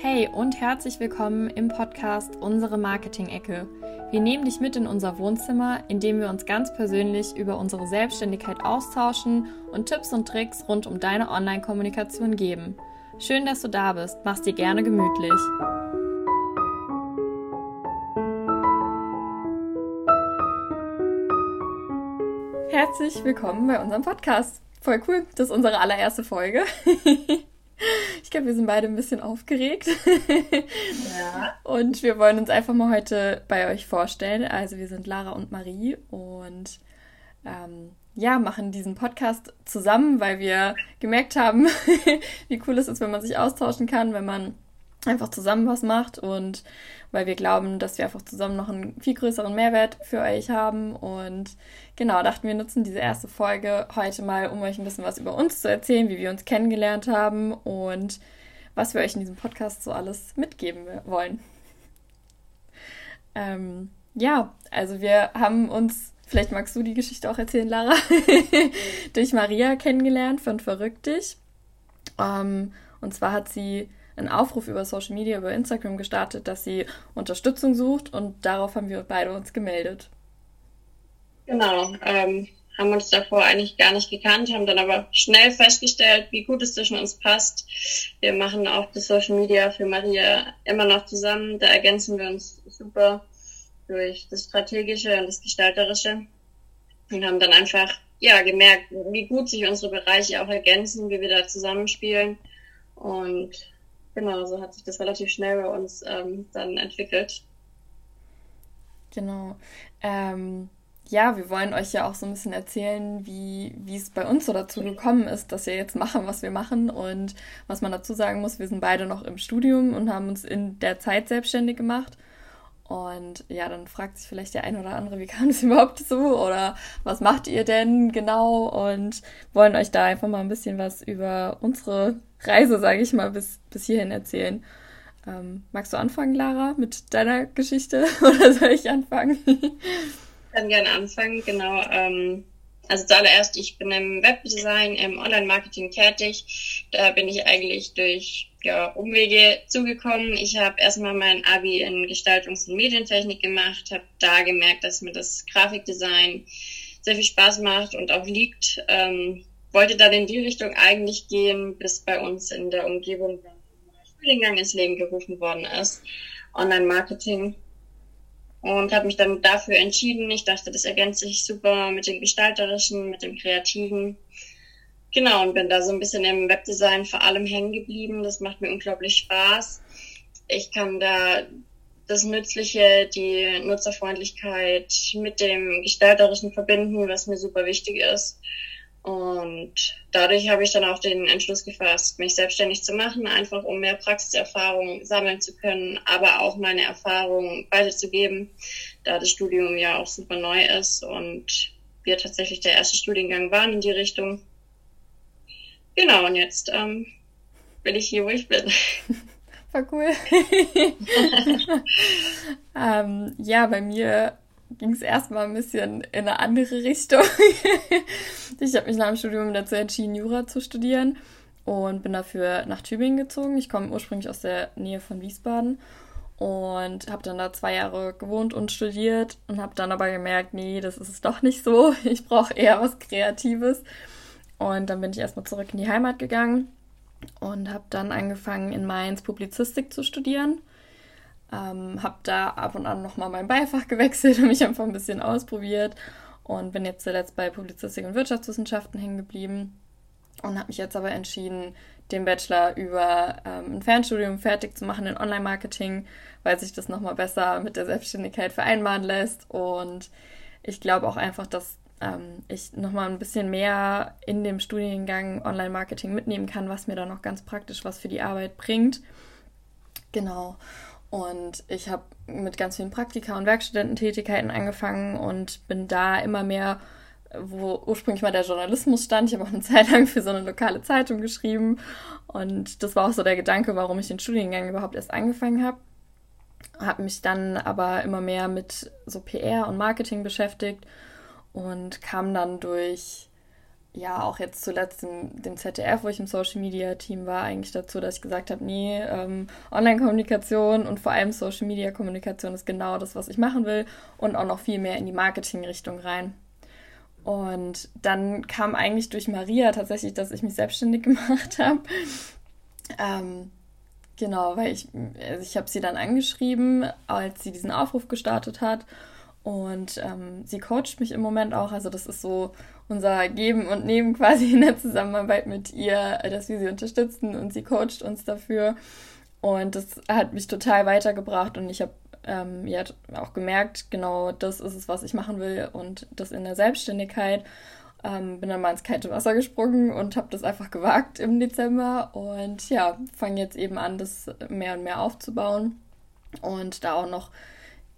Hey und herzlich willkommen im Podcast Unsere Marketing-Ecke. Wir nehmen dich mit in unser Wohnzimmer, in dem wir uns ganz persönlich über unsere Selbstständigkeit austauschen und Tipps und Tricks rund um deine Online-Kommunikation geben. Schön, dass du da bist. Mach's dir gerne gemütlich. Herzlich willkommen bei unserem Podcast. Voll cool. Das ist unsere allererste Folge. Ich glaube, wir sind beide ein bisschen aufgeregt. Ja. Und wir wollen uns einfach mal heute bei euch vorstellen. Also wir sind Lara und Marie und ähm, ja, machen diesen Podcast zusammen, weil wir gemerkt haben, wie cool es ist, wenn man sich austauschen kann, wenn man einfach zusammen was macht und weil wir glauben, dass wir einfach zusammen noch einen viel größeren Mehrwert für euch haben. Und genau, dachten wir nutzen diese erste Folge heute mal, um euch ein bisschen was über uns zu erzählen, wie wir uns kennengelernt haben und was wir euch in diesem Podcast so alles mitgeben wollen. Ähm, ja, also wir haben uns, vielleicht magst du die Geschichte auch erzählen, Lara, durch Maria kennengelernt von Verrückt dich. Ähm, und zwar hat sie einen Aufruf über Social Media, über Instagram gestartet, dass sie Unterstützung sucht und darauf haben wir beide uns gemeldet. Genau, ähm, haben uns davor eigentlich gar nicht gekannt, haben dann aber schnell festgestellt, wie gut es zwischen uns passt. Wir machen auch das Social Media für Maria immer noch zusammen, da ergänzen wir uns super durch das Strategische und das Gestalterische und haben dann einfach ja gemerkt, wie gut sich unsere Bereiche auch ergänzen, wie wir da zusammenspielen und Genau, so hat sich das relativ schnell bei uns ähm, dann entwickelt. Genau. Ähm, ja, wir wollen euch ja auch so ein bisschen erzählen, wie, es bei uns so dazu gekommen ist, dass wir jetzt machen, was wir machen. Und was man dazu sagen muss, wir sind beide noch im Studium und haben uns in der Zeit selbstständig gemacht. Und ja, dann fragt sich vielleicht der ein oder andere, wie kam es überhaupt so oder was macht ihr denn genau? Und wollen euch da einfach mal ein bisschen was über unsere Reise, sage ich mal, bis, bis hierhin erzählen. Ähm, magst du anfangen, Lara, mit deiner Geschichte oder soll ich anfangen? Ich kann gerne anfangen, genau. Ähm, also zuallererst, ich bin im Webdesign, im Online-Marketing tätig. Da bin ich eigentlich durch ja, Umwege zugekommen. Ich habe erstmal mein Abi in Gestaltungs- und Medientechnik gemacht, habe da gemerkt, dass mir das Grafikdesign sehr viel Spaß macht und auch liegt. Ähm, wollte dann in die Richtung eigentlich gehen, bis bei uns in der Umgebung ein Studiengang ins Leben gerufen worden ist, Online-Marketing und habe mich dann dafür entschieden. Ich dachte, das ergänzt sich super mit dem Gestalterischen, mit dem Kreativen. Genau, und bin da so ein bisschen im Webdesign vor allem hängen geblieben. Das macht mir unglaublich Spaß. Ich kann da das Nützliche, die Nutzerfreundlichkeit mit dem Gestalterischen verbinden, was mir super wichtig ist. Und dadurch habe ich dann auch den Entschluss gefasst, mich selbstständig zu machen, einfach um mehr Praxiserfahrung sammeln zu können, aber auch meine Erfahrung weiterzugeben, da das Studium ja auch super neu ist und wir tatsächlich der erste Studiengang waren in die Richtung. Genau, und jetzt ähm, bin ich hier, wo ich bin. War cool. ähm, ja, bei mir ging es erstmal ein bisschen in eine andere Richtung. ich habe mich nach dem Studium dazu entschieden, Jura zu studieren und bin dafür nach Tübingen gezogen. Ich komme ursprünglich aus der Nähe von Wiesbaden und habe dann da zwei Jahre gewohnt und studiert und habe dann aber gemerkt, nee, das ist es doch nicht so. Ich brauche eher was Kreatives. Und dann bin ich erstmal zurück in die Heimat gegangen und habe dann angefangen, in Mainz Publizistik zu studieren ähm, habe da ab und an nochmal mein Beifach gewechselt und mich einfach ein bisschen ausprobiert und bin jetzt zuletzt bei Publizistik und Wirtschaftswissenschaften hängen geblieben und habe mich jetzt aber entschieden, den Bachelor über ähm, ein Fernstudium fertig zu machen in Online-Marketing, weil sich das nochmal besser mit der Selbstständigkeit vereinbaren lässt und ich glaube auch einfach, dass ähm, ich nochmal ein bisschen mehr in dem Studiengang Online-Marketing mitnehmen kann, was mir dann noch ganz praktisch was für die Arbeit bringt. Genau. Und ich habe mit ganz vielen Praktika und Werkstudententätigkeiten angefangen und bin da immer mehr, wo ursprünglich mal der Journalismus stand. Ich habe auch eine Zeit lang für so eine lokale Zeitung geschrieben. Und das war auch so der Gedanke, warum ich den Studiengang überhaupt erst angefangen habe. Habe mich dann aber immer mehr mit so PR und Marketing beschäftigt und kam dann durch ja, auch jetzt zuletzt im dem ZDF, wo ich im Social Media Team war, eigentlich dazu, dass ich gesagt habe, nee, ähm, Online-Kommunikation und vor allem Social Media Kommunikation ist genau das, was ich machen will und auch noch viel mehr in die Marketing-Richtung rein. Und dann kam eigentlich durch Maria tatsächlich, dass ich mich selbstständig gemacht habe. Ähm, genau, weil ich, also ich habe sie dann angeschrieben, als sie diesen Aufruf gestartet hat. Und ähm, sie coacht mich im Moment auch. Also das ist so unser Geben und Nehmen quasi in der Zusammenarbeit mit ihr, dass wir sie unterstützen und sie coacht uns dafür. Und das hat mich total weitergebracht und ich habe ähm, ja auch gemerkt, genau das ist es, was ich machen will und das in der Selbstständigkeit. Ähm, bin dann mal ins kalte Wasser gesprungen und habe das einfach gewagt im Dezember und ja, fange jetzt eben an, das mehr und mehr aufzubauen und da auch noch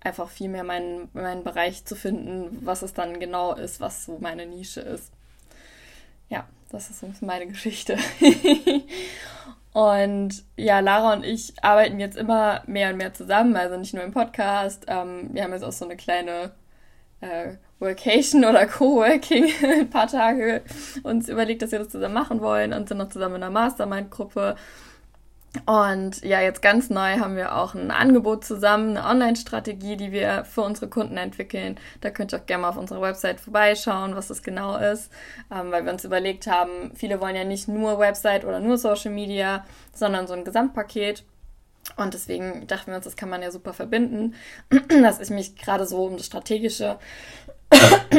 einfach viel mehr meinen, meinen Bereich zu finden, was es dann genau ist, was so meine Nische ist. Ja, das ist meine Geschichte. Und ja, Lara und ich arbeiten jetzt immer mehr und mehr zusammen, also nicht nur im Podcast. Ähm, wir haben jetzt auch so eine kleine äh, Workation oder Coworking ein paar Tage uns überlegt, dass wir das zusammen machen wollen und sind noch zusammen in einer Mastermind-Gruppe und ja, jetzt ganz neu haben wir auch ein Angebot zusammen, eine Online-Strategie, die wir für unsere Kunden entwickeln. Da könnt ihr auch gerne mal auf unserer Website vorbeischauen, was das genau ist, ähm, weil wir uns überlegt haben, viele wollen ja nicht nur Website oder nur Social Media, sondern so ein Gesamtpaket. Und deswegen dachten wir uns, das kann man ja super verbinden, dass ich mich gerade so um das Strategische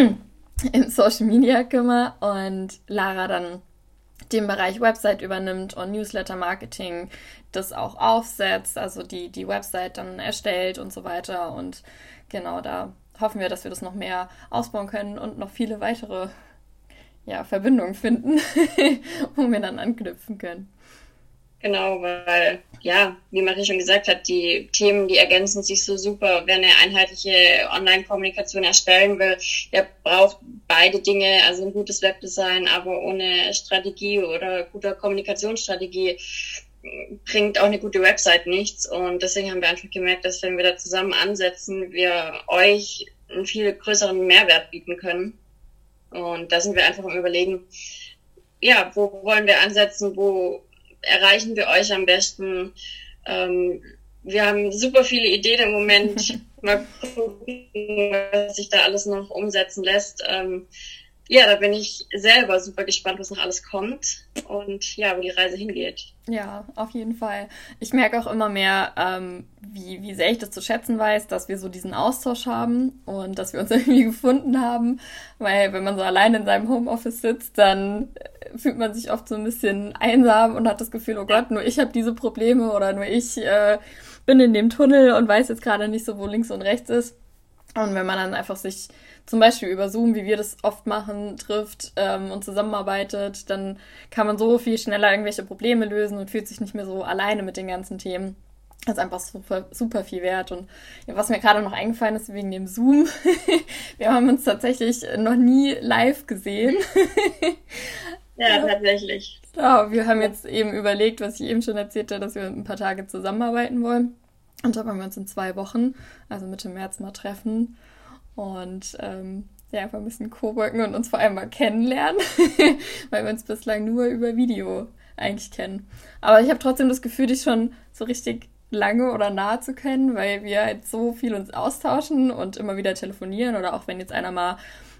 in Social Media kümmere und Lara dann den Bereich Website übernimmt und Newsletter-Marketing das auch aufsetzt, also die, die Website dann erstellt und so weiter. Und genau da hoffen wir, dass wir das noch mehr ausbauen können und noch viele weitere ja, Verbindungen finden, wo wir dann anknüpfen können. Genau, weil, ja, wie Marie schon gesagt hat, die Themen, die ergänzen sich so super. Wer eine einheitliche Online-Kommunikation erstellen will, der braucht beide Dinge, also ein gutes Webdesign, aber ohne Strategie oder guter Kommunikationsstrategie bringt auch eine gute Website nichts. Und deswegen haben wir einfach gemerkt, dass wenn wir da zusammen ansetzen, wir euch einen viel größeren Mehrwert bieten können. Und da sind wir einfach am Überlegen, ja, wo wollen wir ansetzen, wo erreichen wir euch am besten? Ähm, wir haben super viele Ideen im Moment. Mal gucken, was sich da alles noch umsetzen lässt. Ähm, ja, da bin ich selber super gespannt, was noch alles kommt und ja, wo die Reise hingeht. Ja, auf jeden Fall. Ich merke auch immer mehr, ähm, wie, wie sehr ich das zu schätzen weiß, dass wir so diesen Austausch haben und dass wir uns irgendwie gefunden haben. Weil wenn man so allein in seinem Homeoffice sitzt, dann äh, fühlt man sich oft so ein bisschen einsam und hat das Gefühl, oh Gott, nur ich habe diese Probleme oder nur ich äh, bin in dem Tunnel und weiß jetzt gerade nicht so, wo links und rechts ist. Und wenn man dann einfach sich zum Beispiel über Zoom, wie wir das oft machen, trifft ähm, und zusammenarbeitet, dann kann man so viel schneller irgendwelche Probleme lösen und fühlt sich nicht mehr so alleine mit den ganzen Themen. Das ist einfach super, super viel wert. Und was mir gerade noch eingefallen ist wegen dem Zoom, wir haben uns tatsächlich noch nie live gesehen. ja, tatsächlich. Ja, wir haben jetzt eben überlegt, was ich eben schon erzählte, dass wir ein paar Tage zusammenarbeiten wollen. Und da wollen wir uns in zwei Wochen, also Mitte März, mal treffen und ähm, ja, einfach ein bisschen coworken und uns vor allem mal kennenlernen, weil wir uns bislang nur über Video eigentlich kennen. Aber ich habe trotzdem das Gefühl, dich schon so richtig lange oder nahe zu kennen, weil wir halt so viel uns austauschen und immer wieder telefonieren oder auch wenn jetzt einer mal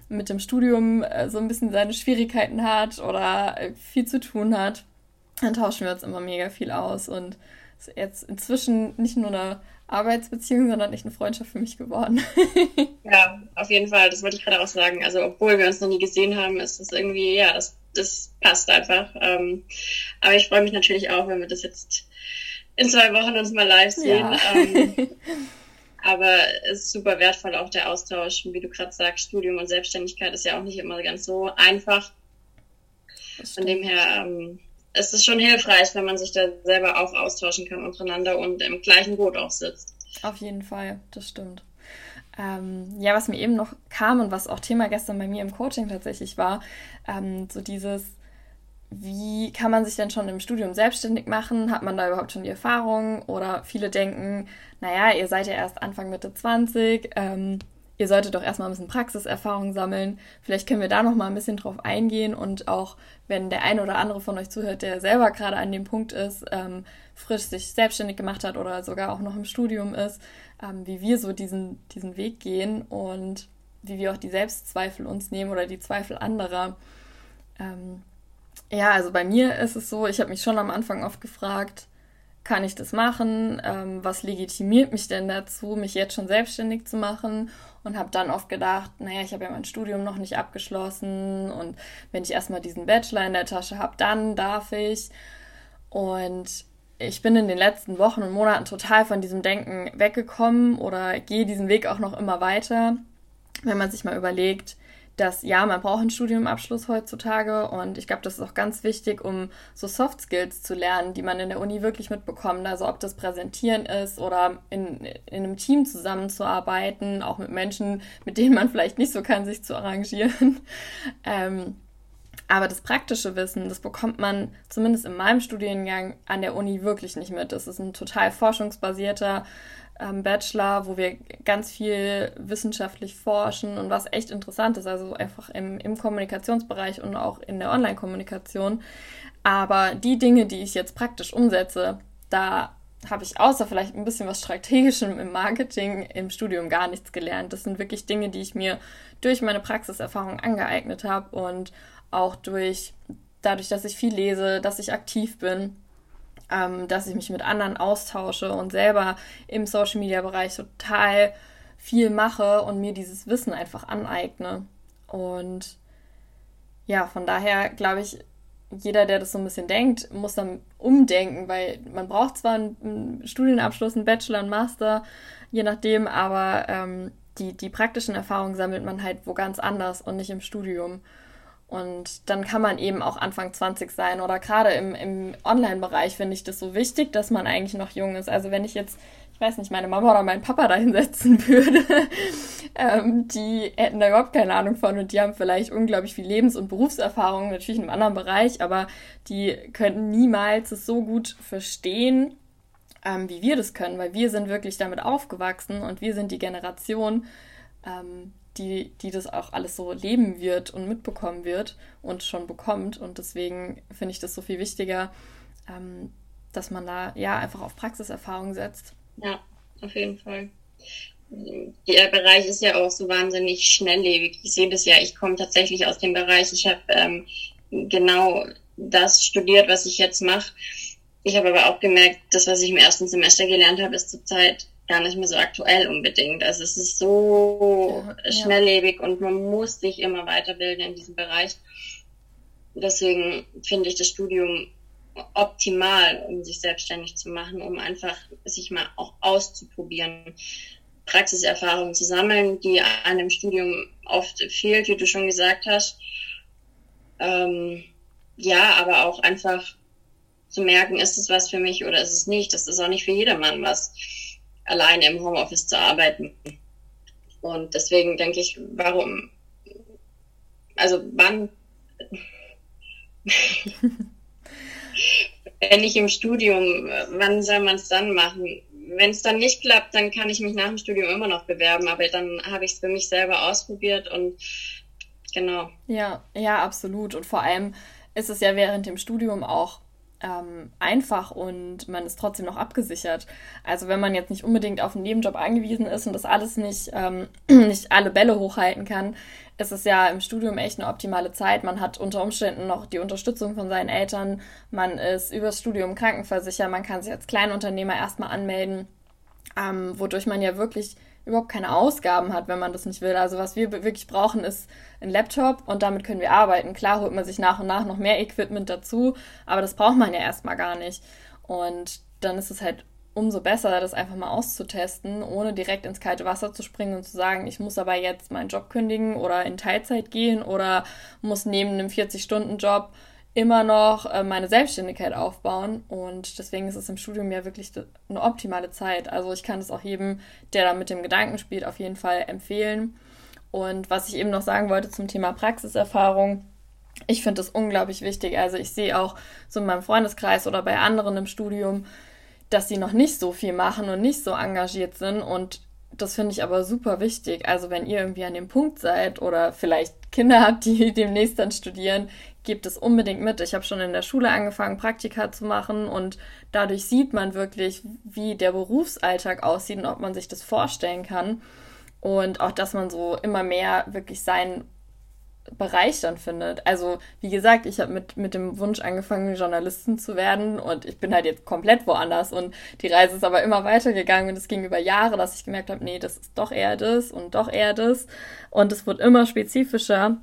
mit dem Studium äh, so ein bisschen seine Schwierigkeiten hat oder äh, viel zu tun hat, dann tauschen wir uns immer mega viel aus und ist jetzt inzwischen nicht nur eine Arbeitsbeziehung, sondern nicht eine Freundschaft für mich geworden. ja, auf jeden Fall. Das wollte ich gerade auch sagen. Also, obwohl wir uns noch nie gesehen haben, ist das irgendwie, ja, das, das passt einfach. Ähm, aber ich freue mich natürlich auch, wenn wir das jetzt in zwei Wochen uns mal live sehen. Ja. Ähm, aber es ist super wertvoll auch der Austausch. Wie du gerade sagst, Studium und Selbstständigkeit ist ja auch nicht immer ganz so einfach. Von dem her, ähm, es ist schon hilfreich, wenn man sich da selber auch austauschen kann untereinander und im gleichen Boot auch sitzt. Auf jeden Fall, das stimmt. Ähm, ja, was mir eben noch kam und was auch Thema gestern bei mir im Coaching tatsächlich war, ähm, so dieses, wie kann man sich denn schon im Studium selbstständig machen? Hat man da überhaupt schon die Erfahrung? Oder viele denken, naja, ihr seid ja erst Anfang Mitte 20, ähm, ihr solltet doch erstmal ein bisschen Praxiserfahrung sammeln. Vielleicht können wir da noch mal ein bisschen drauf eingehen und auch, wenn der eine oder andere von euch zuhört, der selber gerade an dem Punkt ist, ähm, frisch sich selbstständig gemacht hat oder sogar auch noch im Studium ist, ähm, wie wir so diesen, diesen Weg gehen und wie wir auch die Selbstzweifel uns nehmen oder die Zweifel anderer. Ähm, ja, also bei mir ist es so, ich habe mich schon am Anfang oft gefragt, kann ich das machen? Ähm, was legitimiert mich denn dazu, mich jetzt schon selbstständig zu machen? Und habe dann oft gedacht, naja, ich habe ja mein Studium noch nicht abgeschlossen und wenn ich erstmal diesen Bachelor in der Tasche habe, dann darf ich. Und ich bin in den letzten Wochen und Monaten total von diesem Denken weggekommen oder gehe diesen Weg auch noch immer weiter, wenn man sich mal überlegt, dass ja, man braucht einen Studiumabschluss heutzutage und ich glaube, das ist auch ganz wichtig, um so Soft Skills zu lernen, die man in der Uni wirklich mitbekommt. Also ob das Präsentieren ist oder in, in einem Team zusammenzuarbeiten, auch mit Menschen, mit denen man vielleicht nicht so kann, sich zu arrangieren. ähm, aber das praktische Wissen, das bekommt man zumindest in meinem Studiengang an der Uni wirklich nicht mit. Das ist ein total forschungsbasierter ähm, Bachelor, wo wir ganz viel wissenschaftlich forschen und was echt interessant ist, also einfach im, im Kommunikationsbereich und auch in der Online-Kommunikation. Aber die Dinge, die ich jetzt praktisch umsetze, da habe ich außer vielleicht ein bisschen was Strategischem im Marketing im Studium gar nichts gelernt. Das sind wirklich Dinge, die ich mir durch meine Praxiserfahrung angeeignet habe und auch durch dadurch, dass ich viel lese, dass ich aktiv bin ähm, dass ich mich mit anderen austausche und selber im Social-Media-Bereich total viel mache und mir dieses Wissen einfach aneigne. Und ja, von daher glaube ich, jeder, der das so ein bisschen denkt, muss dann umdenken, weil man braucht zwar einen Studienabschluss, einen Bachelor, einen Master, je nachdem, aber ähm, die, die praktischen Erfahrungen sammelt man halt wo ganz anders und nicht im Studium. Und dann kann man eben auch Anfang 20 sein. Oder gerade im, im Online-Bereich finde ich das so wichtig, dass man eigentlich noch jung ist. Also wenn ich jetzt, ich weiß nicht, meine Mama oder meinen Papa da hinsetzen würde, ähm, die hätten da überhaupt keine Ahnung von und die haben vielleicht unglaublich viel Lebens- und Berufserfahrung, natürlich in einem anderen Bereich, aber die könnten niemals es so gut verstehen, ähm, wie wir das können, weil wir sind wirklich damit aufgewachsen und wir sind die Generation, ähm, die, die das auch alles so leben wird und mitbekommen wird und schon bekommt. Und deswegen finde ich das so viel wichtiger, ähm, dass man da ja einfach auf Praxiserfahrung setzt. Ja, auf jeden Fall. Der Bereich ist ja auch so wahnsinnig schnelllebig. Ich sehe das ja, ich komme tatsächlich aus dem Bereich. Ich habe ähm, genau das studiert, was ich jetzt mache. Ich habe aber auch gemerkt, das, was ich im ersten Semester gelernt habe, ist zurzeit gar nicht mehr so aktuell unbedingt. Also es ist so ja, schnelllebig ja. und man muss sich immer weiterbilden in diesem Bereich. Deswegen finde ich das Studium optimal, um sich selbstständig zu machen, um einfach sich mal auch auszuprobieren, Praxiserfahrungen zu sammeln, die einem Studium oft fehlt, wie du schon gesagt hast. Ähm, ja, aber auch einfach zu merken, ist es was für mich oder ist es nicht. Das ist auch nicht für jedermann was alleine im Homeoffice zu arbeiten. Und deswegen denke ich, warum, also wann, wenn ich im Studium, wann soll man es dann machen? Wenn es dann nicht klappt, dann kann ich mich nach dem Studium immer noch bewerben, aber dann habe ich es für mich selber ausprobiert und genau. Ja, ja, absolut. Und vor allem ist es ja während dem Studium auch ähm, einfach und man ist trotzdem noch abgesichert. Also wenn man jetzt nicht unbedingt auf einen Nebenjob angewiesen ist und das alles nicht, ähm, nicht alle Bälle hochhalten kann, ist es ja im Studium echt eine optimale Zeit. Man hat unter Umständen noch die Unterstützung von seinen Eltern, man ist übers Studium krankenversichert, man kann sich als Kleinunternehmer erstmal anmelden, ähm, wodurch man ja wirklich überhaupt keine Ausgaben hat, wenn man das nicht will. Also was wir wirklich brauchen, ist ein Laptop und damit können wir arbeiten. Klar holt man sich nach und nach noch mehr Equipment dazu, aber das braucht man ja erstmal gar nicht. Und dann ist es halt umso besser, das einfach mal auszutesten, ohne direkt ins kalte Wasser zu springen und zu sagen, ich muss aber jetzt meinen Job kündigen oder in Teilzeit gehen oder muss neben einem 40-Stunden-Job immer noch äh, meine Selbstständigkeit aufbauen. Und deswegen ist es im Studium ja wirklich eine optimale Zeit. Also ich kann es auch jedem, der da mit dem Gedanken spielt, auf jeden Fall empfehlen. Und was ich eben noch sagen wollte zum Thema Praxiserfahrung, ich finde das unglaublich wichtig. Also ich sehe auch so in meinem Freundeskreis oder bei anderen im Studium, dass sie noch nicht so viel machen und nicht so engagiert sind. Und das finde ich aber super wichtig. Also wenn ihr irgendwie an dem Punkt seid oder vielleicht Kinder habt, die demnächst dann studieren, gebt es unbedingt mit. Ich habe schon in der Schule angefangen, Praktika zu machen und dadurch sieht man wirklich, wie der Berufsalltag aussieht und ob man sich das vorstellen kann. Und auch, dass man so immer mehr wirklich seinen Bereich dann findet. Also, wie gesagt, ich habe mit, mit dem Wunsch angefangen, Journalistin zu werden und ich bin halt jetzt komplett woanders und die Reise ist aber immer weitergegangen und es ging über Jahre, dass ich gemerkt habe, nee, das ist doch eher das und doch eher das und es wird immer spezifischer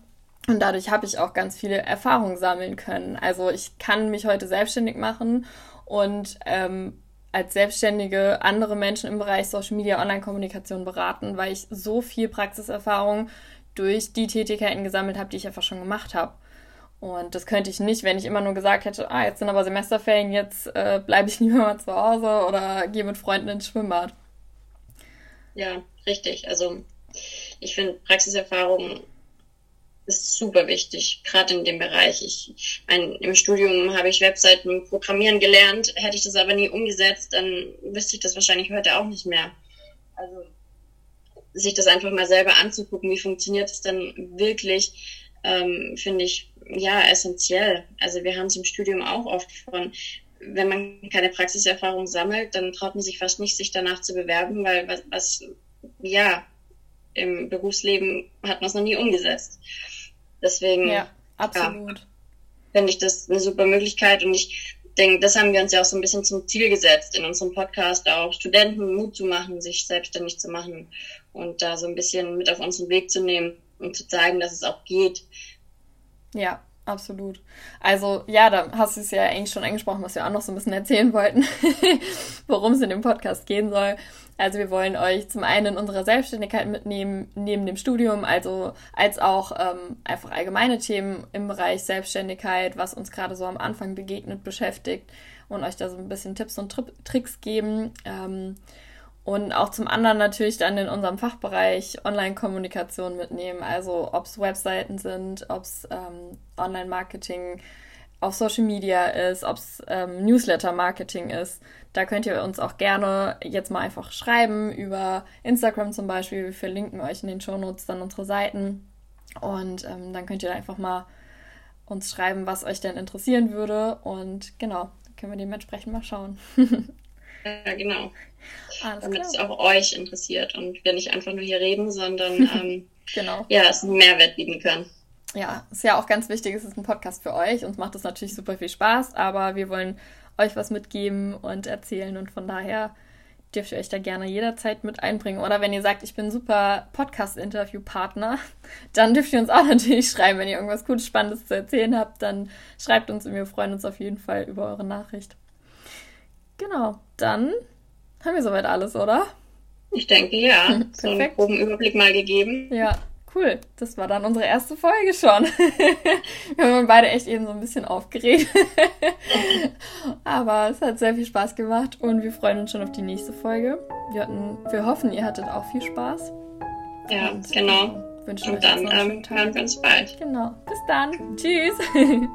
und dadurch habe ich auch ganz viele Erfahrungen sammeln können. Also ich kann mich heute selbstständig machen und ähm, als Selbstständige andere Menschen im Bereich Social Media, Online-Kommunikation beraten, weil ich so viel Praxiserfahrung durch die Tätigkeiten gesammelt habe, die ich einfach schon gemacht habe. Und das könnte ich nicht, wenn ich immer nur gesagt hätte, ah, jetzt sind aber Semesterferien, jetzt äh, bleibe ich lieber mal zu Hause oder gehe mit Freunden ins Schwimmbad. Ja, richtig. Also ich finde Praxiserfahrung ist super wichtig, gerade in dem Bereich. Ich mein, im Studium habe ich Webseiten programmieren gelernt, hätte ich das aber nie umgesetzt, dann wüsste ich das wahrscheinlich heute auch nicht mehr. Also sich das einfach mal selber anzugucken, wie funktioniert es denn wirklich, ähm, finde ich ja essentiell. Also wir haben es im Studium auch oft von, wenn man keine Praxiserfahrung sammelt, dann traut man sich fast nicht, sich danach zu bewerben, weil was, was ja, im Berufsleben hat man es noch nie umgesetzt. Deswegen ja, absolut. Ja, finde ich das eine super Möglichkeit und ich denke, das haben wir uns ja auch so ein bisschen zum Ziel gesetzt, in unserem Podcast auch Studenten Mut zu machen, sich selbstständig zu machen und da so ein bisschen mit auf unseren Weg zu nehmen und zu zeigen, dass es auch geht. Ja, absolut. Also ja, da hast du es ja eigentlich schon angesprochen, was wir auch noch so ein bisschen erzählen wollten, worum es in dem Podcast gehen soll. Also wir wollen euch zum einen in unserer Selbstständigkeit mitnehmen, neben dem Studium, also als auch ähm, einfach allgemeine Themen im Bereich Selbstständigkeit, was uns gerade so am Anfang begegnet, beschäftigt und euch da so ein bisschen Tipps und Tri Tricks geben. Ähm, und auch zum anderen natürlich dann in unserem Fachbereich Online-Kommunikation mitnehmen, also ob es Webseiten sind, ob es ähm, Online-Marketing auf Social Media ist, ob es ähm, Newsletter-Marketing ist. Da könnt ihr uns auch gerne jetzt mal einfach schreiben über Instagram zum Beispiel. Wir verlinken euch in den Shownotes dann unsere Seiten. Und ähm, dann könnt ihr einfach mal uns schreiben, was euch denn interessieren würde. Und genau, können wir dementsprechend mal schauen. ja, genau. Alles Damit es auch euch interessiert und wir nicht einfach nur hier reden, sondern ähm, genau. ja, es einen Mehrwert bieten können ja, ist ja auch ganz wichtig, es ist ein Podcast für euch. Uns macht es natürlich super viel Spaß, aber wir wollen euch was mitgeben und erzählen und von daher dürft ihr euch da gerne jederzeit mit einbringen. Oder wenn ihr sagt, ich bin super Podcast-Interview-Partner, dann dürft ihr uns auch natürlich schreiben. Wenn ihr irgendwas Gutes, Spannendes zu erzählen habt, dann schreibt uns und wir freuen uns auf jeden Fall über eure Nachricht. Genau, dann haben wir soweit alles, oder? Ich denke ja. so einen groben Überblick mal gegeben. Ja, Cool, das war dann unsere erste Folge schon. wir haben beide echt eben so ein bisschen aufgeregt. Aber es hat sehr viel Spaß gemacht und wir freuen uns schon auf die nächste Folge. Wir, hatten, wir hoffen, ihr hattet auch viel Spaß. Ja, und, genau. Wünschen und dann ähm, hören wir uns bald. Genau. Bis dann. Tschüss.